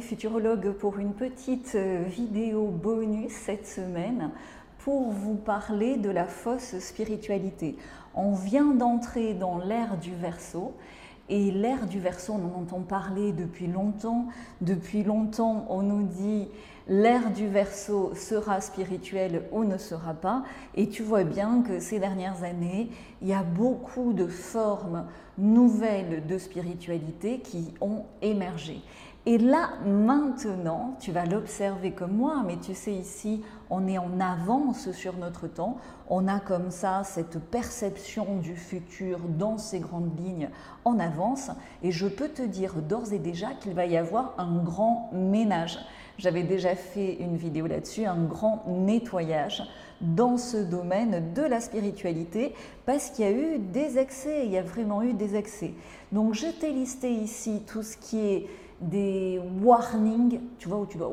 Futurologue pour une petite euh, vidéo bonus cette semaine pour vous parler de la fausse spiritualité. On vient d'entrer dans l'ère du verso et l'ère du verso, on en entend parler depuis longtemps. Depuis longtemps, on nous dit l'ère du verso sera spirituelle ou ne sera pas. Et tu vois bien que ces dernières années, il y a beaucoup de formes nouvelles de spiritualité qui ont émergé. Et là, maintenant, tu vas l'observer comme moi, mais tu sais, ici, on est en avance sur notre temps. On a comme ça cette perception du futur dans ces grandes lignes en avance. Et je peux te dire d'ores et déjà qu'il va y avoir un grand ménage. J'avais déjà fait une vidéo là-dessus, un grand nettoyage dans ce domaine de la spiritualité parce qu'il y a eu des excès, il y a vraiment eu des excès. Donc je t'ai listé ici tout ce qui est des warnings, tu vois, où tu dois,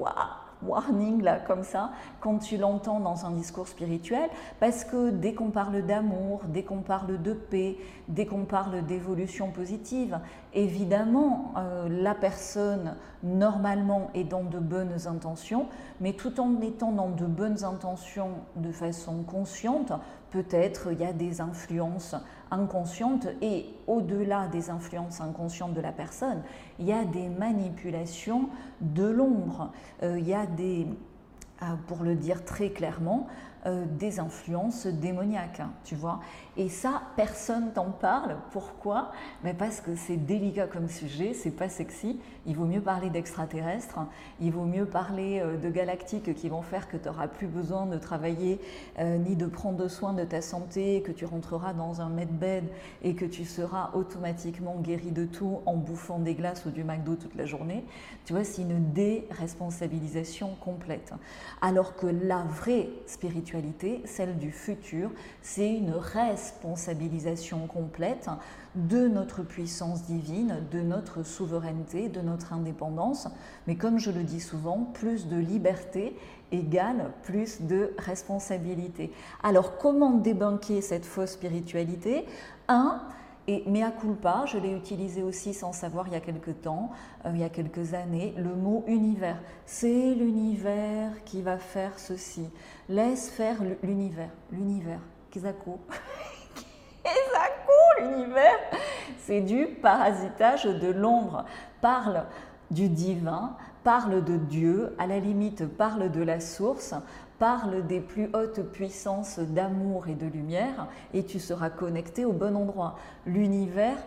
warning là comme ça quand tu l'entends dans un discours spirituel parce que dès qu'on parle d'amour, dès qu'on parle de paix, dès qu'on parle d'évolution positive, évidemment euh, la personne normalement est dans de bonnes intentions, mais tout en étant dans de bonnes intentions de façon consciente, peut-être il y a des influences inconscientes et au-delà des influences inconscientes de la personne, il y a des manipulations de l'ombre, euh, il y a des, euh, pour le dire très clairement, euh, des influences démoniaques, hein, tu vois. Et ça, personne t'en parle. Pourquoi? Mais Parce que c'est délicat comme sujet, c'est pas sexy. Il vaut mieux parler d'extraterrestres, il vaut mieux parler euh, de galactiques qui vont faire que tu n'auras plus besoin de travailler euh, ni de prendre soin de ta santé, que tu rentreras dans un medbed et que tu seras automatiquement guéri de tout en bouffant des glaces ou du McDo toute la journée. Tu vois, c'est une déresponsabilisation complète. Alors que la vraie spiritualité, celle du futur, c'est une responsabilisation complète de notre puissance divine, de notre souveraineté, de notre indépendance. Mais comme je le dis souvent, plus de liberté égale plus de responsabilité. Alors comment débunker cette fausse spiritualité? Un, et mea culpa, je l'ai utilisé aussi sans savoir il y a quelques temps, euh, il y a quelques années, le mot univers. C'est l'univers qui va faire ceci. Laisse faire l'univers. L'univers. Kizako. Kizako, l'univers. C'est du parasitage de l'ombre. Parle du divin, parle de Dieu, à la limite parle de la source, parle des plus hautes puissances d'amour et de lumière et tu seras connecté au bon endroit. L'univers,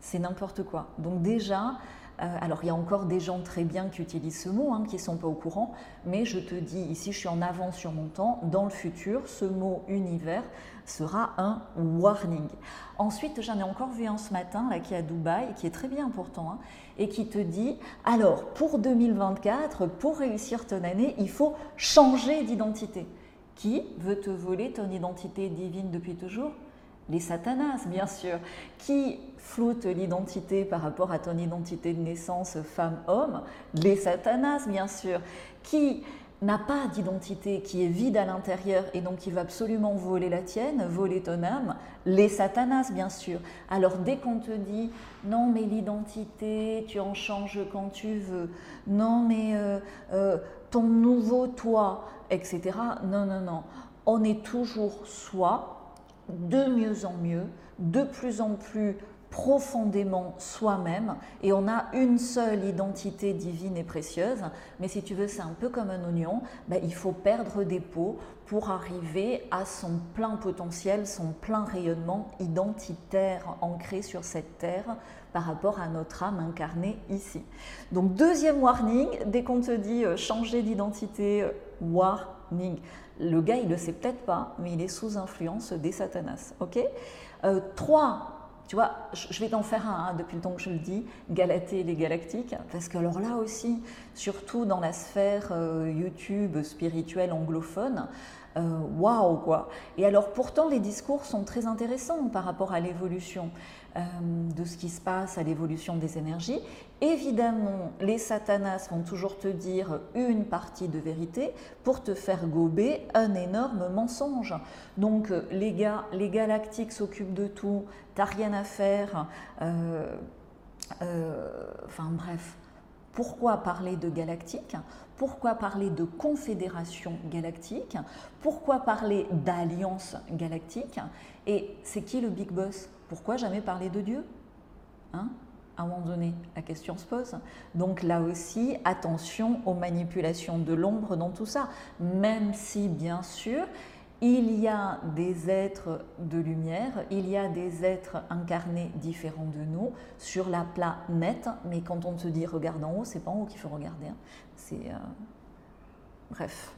c'est n'importe quoi. Donc déjà, alors il y a encore des gens très bien qui utilisent ce mot, hein, qui ne sont pas au courant, mais je te dis, ici je suis en avance sur mon temps, dans le futur, ce mot univers sera un warning. Ensuite, j'en ai encore vu un ce matin, là, qui est à Dubaï, qui est très bien pourtant, hein, et qui te dit, alors pour 2024, pour réussir ton année, il faut changer d'identité. Qui veut te voler ton identité divine depuis toujours? Les satanas, bien sûr, qui floutent l'identité par rapport à ton identité de naissance femme-homme, les satanas, bien sûr, qui n'a pas d'identité, qui est vide à l'intérieur et donc qui va absolument voler la tienne, voler ton âme, les satanas bien sûr. Alors dès qu'on te dit non mais l'identité, tu en changes quand tu veux, non mais euh, euh, ton nouveau toi, etc. Non, non, non. On est toujours soi, de mieux en mieux, de plus en plus profondément soi-même et on a une seule identité divine et précieuse. Mais si tu veux, c'est un peu comme un oignon, ben, il faut perdre des peaux pour arriver à son plein potentiel, son plein rayonnement identitaire ancré sur cette terre par rapport à notre âme incarnée ici. Donc deuxième warning, dès qu'on te dit euh, changer d'identité, euh, warning. Le gars, il ne le sait peut-être pas, mais il est sous influence des satanas. Ok? Euh, Trois, tu vois, je vais t'en faire un hein, depuis le temps que je le dis, Galatée les galactiques, parce que alors là aussi, surtout dans la sphère euh, YouTube spirituelle anglophone, euh, waouh quoi. Et alors pourtant les discours sont très intéressants par rapport à l'évolution euh, de ce qui se passe, à l'évolution des énergies. Évidemment, les satanas vont toujours te dire une partie de vérité pour te faire gober un énorme mensonge. Donc les gars, les galactiques s'occupent de tout, t'as rien à faire. enfin bref, Pourquoi parler de galactique? Pourquoi parler de confédération galactique? Pourquoi parler d'alliance galactique? Et c'est qui le big boss? Pourquoi jamais parler de Dieu? Hein? À un moment donné, la question se pose. Donc là aussi, attention aux manipulations de l'ombre dans tout ça, même si bien sûr, il y a des êtres de lumière, il y a des êtres incarnés différents de nous sur la planète, mais quand on te dit regarde en haut, c'est pas en haut qu'il faut regarder. Hein. C'est euh, bref.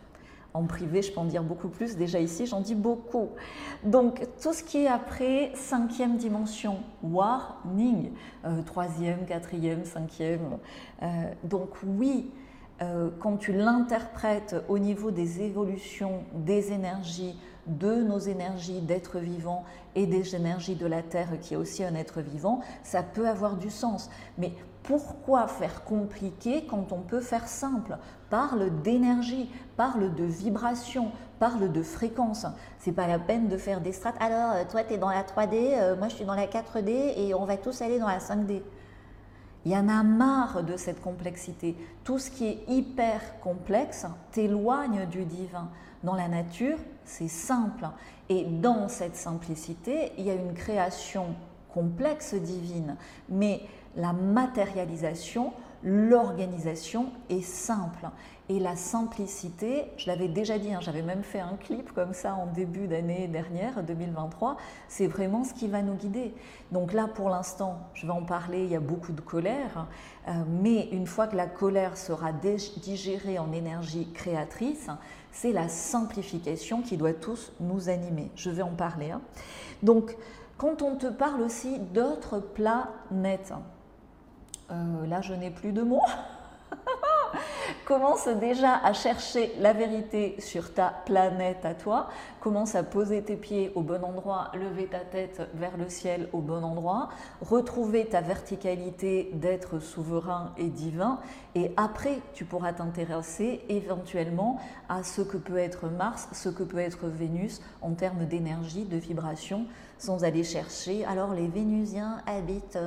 En privé, je peux en dire beaucoup plus. Déjà ici, j'en dis beaucoup. Donc, tout ce qui est après cinquième dimension, warning, euh, troisième, quatrième, cinquième. Euh, donc, oui, euh, quand tu l'interprètes au niveau des évolutions des énergies, de nos énergies d'être vivant et des énergies de la Terre qui est aussi un être vivant, ça peut avoir du sens. Mais pourquoi faire compliqué quand on peut faire simple? Parle d'énergie, parle de vibration, parle de fréquence. C'est pas la peine de faire des strates. Alors, euh, toi, tu es dans la 3D, euh, moi, je suis dans la 4D et on va tous aller dans la 5D. Il y en a marre de cette complexité. Tout ce qui est hyper complexe t'éloigne du divin. Dans la nature, c'est simple. Et dans cette simplicité, il y a une création complexe divine. Mais la matérialisation, l'organisation est simple. Et la simplicité, je l'avais déjà dit, hein, j'avais même fait un clip comme ça en début d'année dernière, 2023, c'est vraiment ce qui va nous guider. Donc là, pour l'instant, je vais en parler, il y a beaucoup de colère, euh, mais une fois que la colère sera digérée en énergie créatrice, c'est la simplification qui doit tous nous animer. Je vais en parler. Hein. Donc, quand on te parle aussi d'autres planètes, euh, là je n'ai plus de mots. Commence déjà à chercher la vérité sur ta planète à toi. Commence à poser tes pieds au bon endroit, lever ta tête vers le ciel au bon endroit, retrouver ta verticalité d'être souverain et divin. Et après, tu pourras t'intéresser éventuellement à ce que peut être Mars, ce que peut être Vénus en termes d'énergie, de vibration, sans aller chercher. Alors les Vénusiens habitent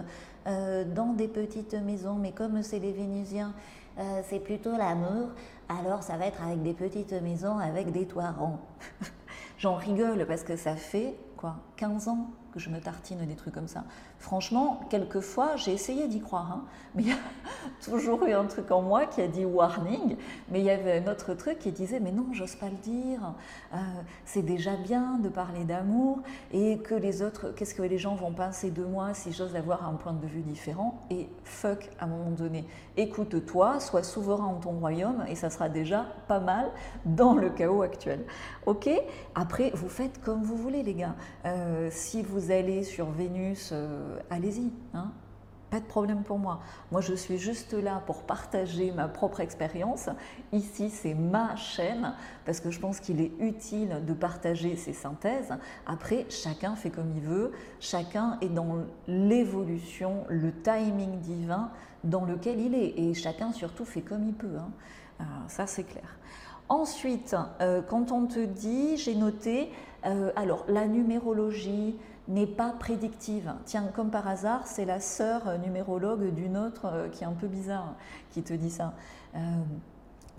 dans des petites maisons, mais comme c'est les Vénusiens, euh, c'est plutôt l'amour, alors ça va être avec des petites maisons avec des toits ronds. J'en rigole parce que ça fait quoi 15 ans que je me tartine des trucs comme ça. Franchement, quelquefois, j'ai essayé d'y croire, hein, mais il y a toujours eu un truc en moi qui a dit warning, mais il y avait un autre truc qui disait mais non, j'ose pas le dire, euh, c'est déjà bien de parler d'amour, et que les autres, qu'est-ce que les gens vont penser de moi si j'ose avoir un point de vue différent, et fuck à un moment donné. Écoute-toi, sois souverain en ton royaume, et ça sera déjà pas mal dans le chaos actuel. Ok? Après, vous faites comme vous voulez, les gars. Euh, si vous allez sur Vénus, euh, allez-y. Hein pas de problème pour moi. Moi, je suis juste là pour partager ma propre expérience. Ici, c'est ma chaîne parce que je pense qu'il est utile de partager ces synthèses. Après, chacun fait comme il veut. Chacun est dans l'évolution, le timing divin dans lequel il est. Et chacun, surtout, fait comme il peut. Hein. Euh, ça, c'est clair. Ensuite, quand on te dit, j'ai noté, euh, alors la numérologie n'est pas prédictive. Tiens, comme par hasard, c'est la sœur numérologue d'une autre euh, qui est un peu bizarre, qui te dit ça.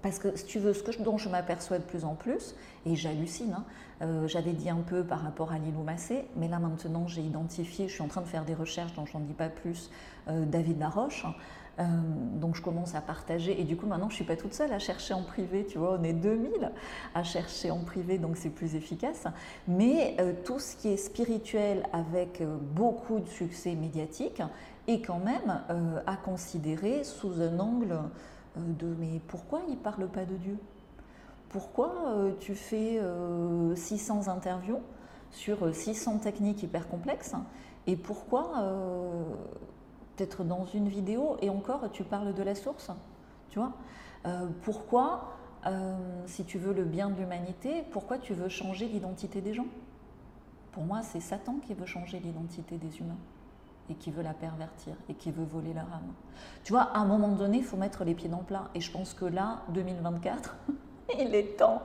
parce que si tu veux, ce que dont je m'aperçois de plus en plus, et j'hallucine, hein, j'avais dit un peu par rapport à Lilou Massé, mais là maintenant j'ai identifié, je suis en train de faire des recherches dont j'en dis pas plus, David Laroche. Euh, donc je commence à partager. Et du coup maintenant je suis pas toute seule à chercher en privé, tu vois, on est 2000 à chercher en privé donc c'est plus efficace. Mais euh, tout ce qui est spirituel avec euh, beaucoup de succès médiatique est quand même à considérer sous un angle de mais pourquoi il parle pas de Dieu? Pourquoi tu fais 600 interviews sur 600 techniques hyper complexes? Et pourquoi peut-être dans une vidéo, et encore, tu parles de la source, tu. Euh, pourquoi, euh, si tu veux le bien de l'humanité, pourquoi tu veux changer l'identité des gens? Pour moi, c'est Satan qui veut changer l'identité des humains et qui veut la pervertir et qui veut voler leur âme. Tu vois, à un moment donné, il faut mettre les pieds dans le plat. Et je pense que là, 2024, il est temps.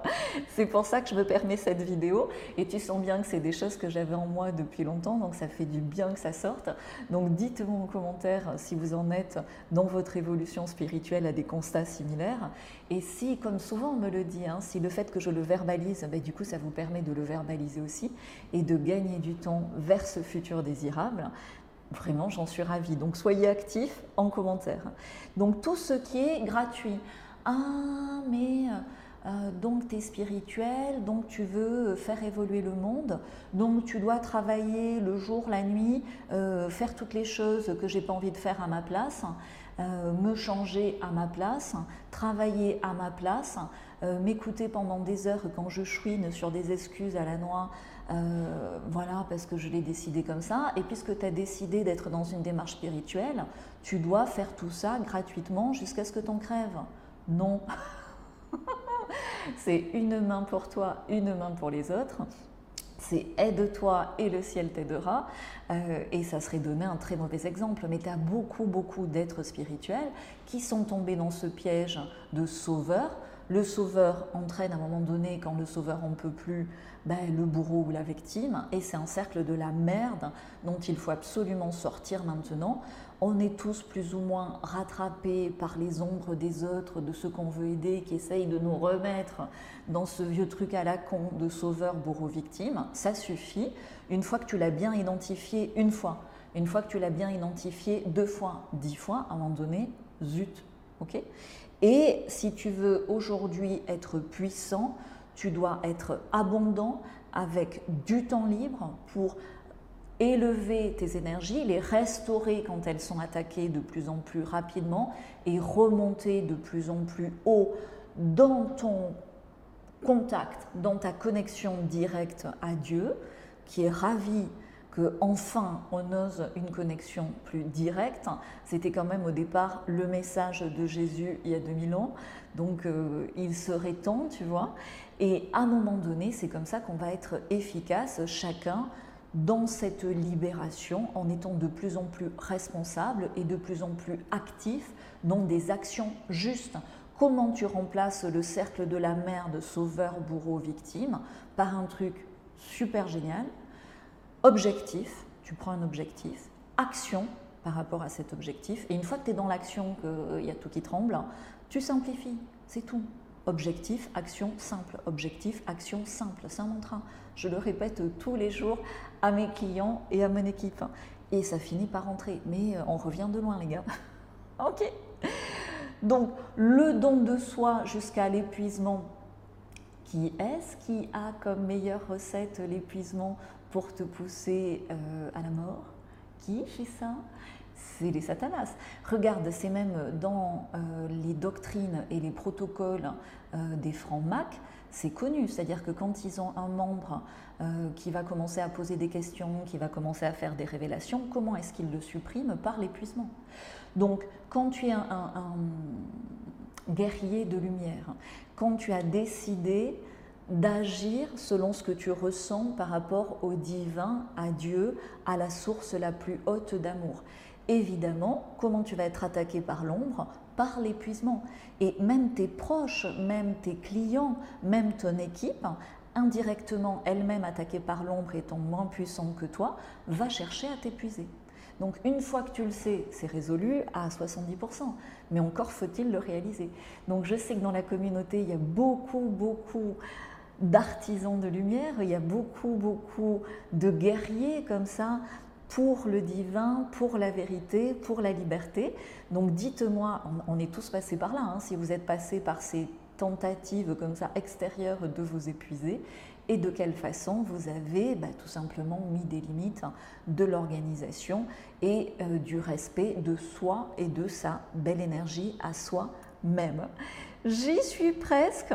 C'est pour ça que je me permets cette vidéo. Et tu sens bien que c'est des choses que j'avais en moi depuis longtemps, donc ça fait du bien que ça sorte. Donc dites-moi en commentaire si vous en êtes dans votre évolution spirituelle à des constats similaires. Et si, comme souvent on me le dit, hein, si le fait que je le verbalise, ben, du coup ça vous permet de le verbaliser aussi et de gagner du temps vers ce futur désirable. Vraiment, j'en suis ravie. Donc soyez actifs en commentaire. Donc tout ce qui est gratuit. Ah, mais euh, donc tu es spirituel, donc tu veux faire évoluer le monde, donc tu dois travailler le jour, la nuit, euh, faire toutes les choses que j'ai pas envie de faire à ma place, euh, me changer à ma place, travailler à ma place, m'écouter pendant des heures quand je chouine sur des excuses à la noix. voilà, parce que je l'ai décidé comme ça. Et puisque tu as décidé d'être dans une démarche spirituelle, tu dois faire tout ça gratuitement jusqu'à ce que tu en crèves. Non. c'est une main pour toi, une main pour les autres. C'est aide-toi et le ciel t'aidera. Euh, et ça serait donner un très mauvais exemple. Mais tu as beaucoup, beaucoup d'êtres spirituels qui sont tombés dans ce piège de sauveur. Le sauveur entraîne à un moment donné, quand le sauveur en peut plus, ben, le bourreau ou la victime. Et c'est un cercle de la merde dont il faut absolument sortir maintenant on est tous plus ou moins rattrapés par les ombres des autres, de ceux qu'on veut aider, qui essayent de nous remettre dans ce vieux truc à la con de sauveur, bourreau, victime. Ça suffit. Une fois que tu l'as bien identifié, une fois, une fois que tu l'as bien identifié, deux fois, dix fois, à un moment donné, zut. ok? Et si tu veux aujourd'hui être puissant, tu dois être abondant avec du temps libre pour élever tes énergies, les restaurer quand elles sont attaquées de plus en plus rapidement et remonter de plus en plus haut dans ton contact, dans ta connexion directe à Dieu, qui est ravi que enfin on ose une connexion plus directe. C'était quand même au départ le message de Jésus il y a 2000 ans, donc euh, il serait temps, tu vois. Et à un moment donné, c'est comme ça qu'on va être efficace, chacun dans cette libération en étant de plus en plus responsable et de plus en plus actif dans des actions justes. Comment tu remplaces le cercle de la merde, sauveur, bourreau, victime, par un truc super génial, objectif, tu prends un objectif, action par rapport à cet objectif, et une fois que tu es dans l'action, qu'il y a tout qui tremble, tu simplifies, c'est tout. Objectif, action simple. Objectif, action simple. C'est un mantra. Je le répète tous les jours à mes clients et à mon équipe. Et ça finit par rentrer. Mais euh, on revient de loin, les gars. ok Donc, le don de soi jusqu'à l'épuisement, qui est-ce qui a comme meilleure recette l'épuisement pour te pousser euh, à la mort? Qui fait ça? C'est les satanas. Regarde, c'est même dans euh, les doctrines et les protocoles euh, des francs mac, c'est connu. C'est-à-dire que quand ils ont un membre euh, qui va commencer à poser des questions, qui va commencer à faire des révélations, comment est-ce qu'ils le suppriment Par l'épuisement? Donc, quand tu es un, guerrier de lumière, quand tu as décidé d'agir selon ce que tu ressens par rapport au divin, à Dieu, à la source la plus haute d'amour évidemment, comment tu vas être attaqué par l'ombre Par l'épuisement. Et même tes proches, même tes clients, même ton équipe, indirectement elle-même attaquée par l'ombre étant moins puissante que toi, va chercher à t'épuiser. Donc une fois que tu le sais, c'est résolu à 70%, mais encore faut-il le réaliser. Donc je sais que dans la communauté, il y a beaucoup, beaucoup d'artisans de lumière, il y a beaucoup, beaucoup de guerriers comme ça, pour le divin, pour la vérité, pour la liberté. Donc dites-moi, on, est tous passés par là, hein, si vous êtes passés par ces tentatives comme ça extérieures de vous épuiser et de quelle façon vous avez bah, tout simplement mis des limites de l'organisation et euh, du respect de soi et de sa belle énergie à soi-même. J'y suis presque.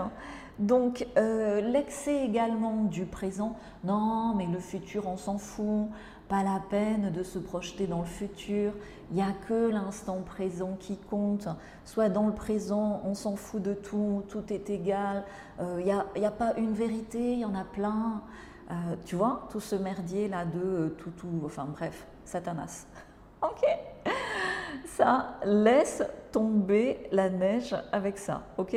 Donc euh, l'excès également du présent, non mais le futur on s'en fout, pas la peine de se projeter dans le futur, il n'y a que l'instant présent qui compte. Soit dans le présent, on s'en fout de tout, tout est égal, euh, il n'y a, pas une vérité, il y en a plein. Euh, tu vois, tout ce merdier là de euh, tout, tout, enfin bref, Satanas. ok Ça, laisse tomber la neige avec ça, ok?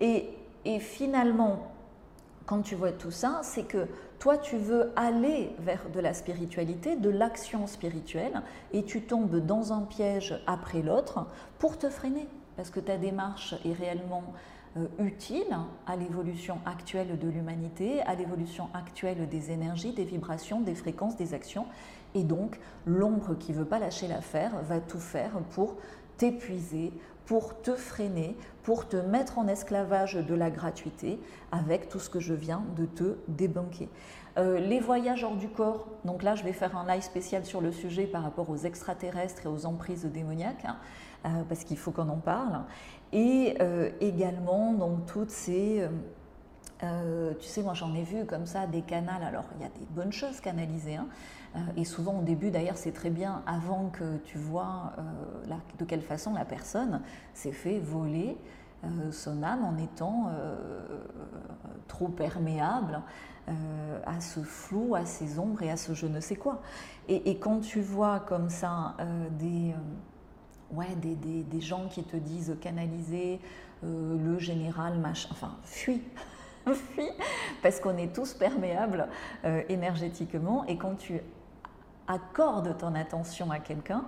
Et et finalement, quand tu vois tout ça, c'est que toi, tu veux aller vers de la spiritualité, de l'action spirituelle, et tu tombes dans un piège après l'autre pour te freiner, parce que ta démarche est réellement euh, utile à l'évolution actuelle de l'humanité, à l'évolution actuelle des énergies, des vibrations, des fréquences, des actions. Et donc, l'ombre qui ne veut pas lâcher l'affaire va tout faire pour t'épuiser, pour te freiner, pour te mettre en esclavage de la gratuité avec tout ce que je viens de te débunker. Euh, les voyages hors du corps, donc là je vais faire un live spécial sur le sujet par rapport aux extraterrestres et aux emprises démoniaques, hein, euh, parce qu'il faut qu'on en parle. Et euh, également donc toutes ces... tu sais, moi j'en ai vu comme ça des canals, alors il y a des bonnes choses canalisées, hein, et souvent au début, d'ailleurs, c'est très bien avant que tu vois euh, de quelle façon la personne s'est fait voler euh, son âme en étant trop perméable à ce flou, à ces ombres et à ce je ne sais quoi. Et, quand tu vois comme ça des, ouais, des, des, gens qui te disent canaliser le général, machin, enfin, fuis fuis, parce qu'on est tous perméables énergétiquement, et quand tu accordes ton attention à quelqu'un,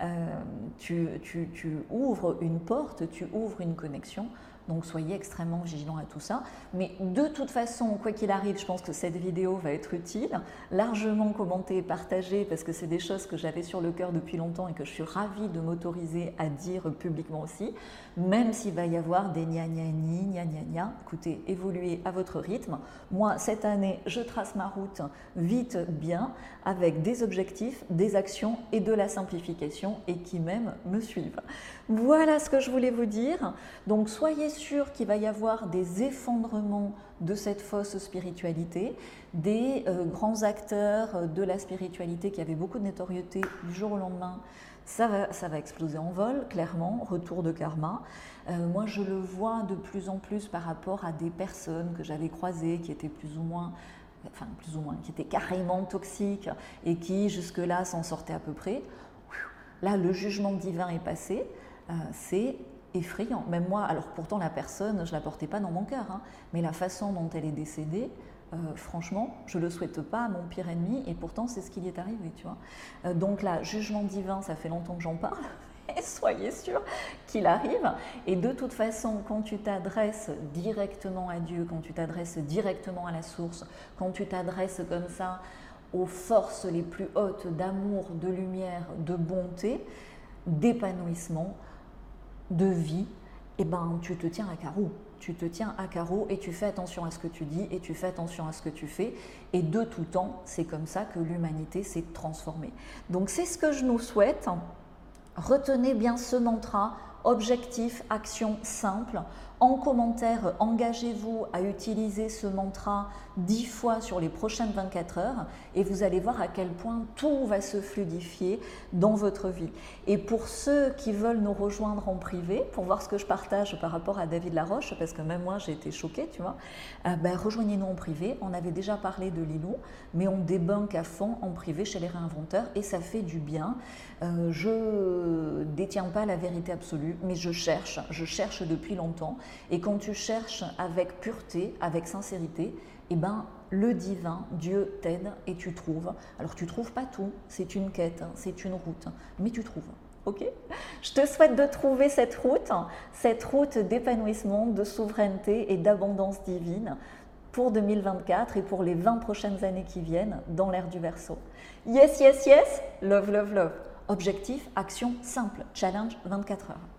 euh, tu, ouvres une porte, tu ouvres une connexion donc soyez extrêmement vigilants à tout ça. Mais de toute façon, quoi qu'il arrive, je pense que cette vidéo va être utile, largement commentée, partagée, parce que c'est des choses que j'avais sur le cœur depuis longtemps et que je suis ravie de m'autoriser à dire publiquement aussi, même s'il va y avoir des gna gna gna gna gna. Écoutez, évoluez à votre rythme. Moi, cette année, je trace ma route vite, bien, avec des objectifs, des actions et de la simplification et qui même me suivent. Voilà ce que je voulais vous dire. Donc soyez sûr qu'il va y avoir des effondrements de cette fausse spiritualité, des euh, grands acteurs de la spiritualité qui avaient beaucoup de notoriété du jour au lendemain. Ça va, ça va exploser en vol, clairement, retour de karma. Euh, moi, je le vois de plus en plus par rapport à des personnes que j'avais croisées qui étaient plus ou moins enfin plus ou moins, qui étaient carrément toxiques et qui jusque-là s'en sortaient à peu près. Là, le jugement divin est passé. Euh, c'est effrayant. Même moi, alors pourtant la personne, je ne la portais pas dans mon cœur, hein, mais la façon dont elle est décédée, euh, franchement, je ne le souhaite pas à mon pire ennemi, et pourtant c'est ce qui lui est arrivé, tu vois. Euh, donc là, jugement divin, ça fait longtemps que j'en parle, et soyez sûr qu'il arrive. Et de toute façon, quand tu t'adresses directement à Dieu, quand tu t'adresses directement à la source, quand tu t'adresses comme ça aux forces les plus hautes d'amour, de lumière, de bonté, d'épanouissement, de vie, eh ben, tu te tiens à carreau. Tu te tiens à carreau et tu fais attention à ce que tu dis et tu fais attention à ce que tu fais. Et de tout temps, c'est comme ça que l'humanité s'est transformée. Donc c'est ce que je nous souhaite. Retenez bien ce mantra, objectif, action simple. En commentaire, engagez-vous à utiliser ce mantra dix fois sur les prochaines 24 heures et vous allez voir à quel point tout va se fluidifier dans votre vie. Et pour ceux qui veulent nous rejoindre en privé, pour voir ce que je partage par rapport à David Laroche, parce que même moi j'ai été choquée, tu vois, euh, ben, rejoignez-nous en privé. On avait déjà parlé de Lilou, mais on débunk à fond en privé chez les réinventeurs et ça fait du bien. Euh, je détiens pas la vérité absolue, mais je cherche, je cherche depuis longtemps. Et quand tu cherches avec pureté, avec sincérité, eh ben, le divin, Dieu t'aide et tu trouves. Alors tu trouves pas tout, c'est une quête, hein, c'est une route, mais tu trouves. Ok? Je te souhaite de trouver cette route, cette route d'épanouissement, de souveraineté et d'abondance divine pour 2024 et pour les 20 prochaines années qui viennent dans l'ère du Verseau. Yes, yes, yes, love, love, love. Objectif, action simple, challenge 24 heures.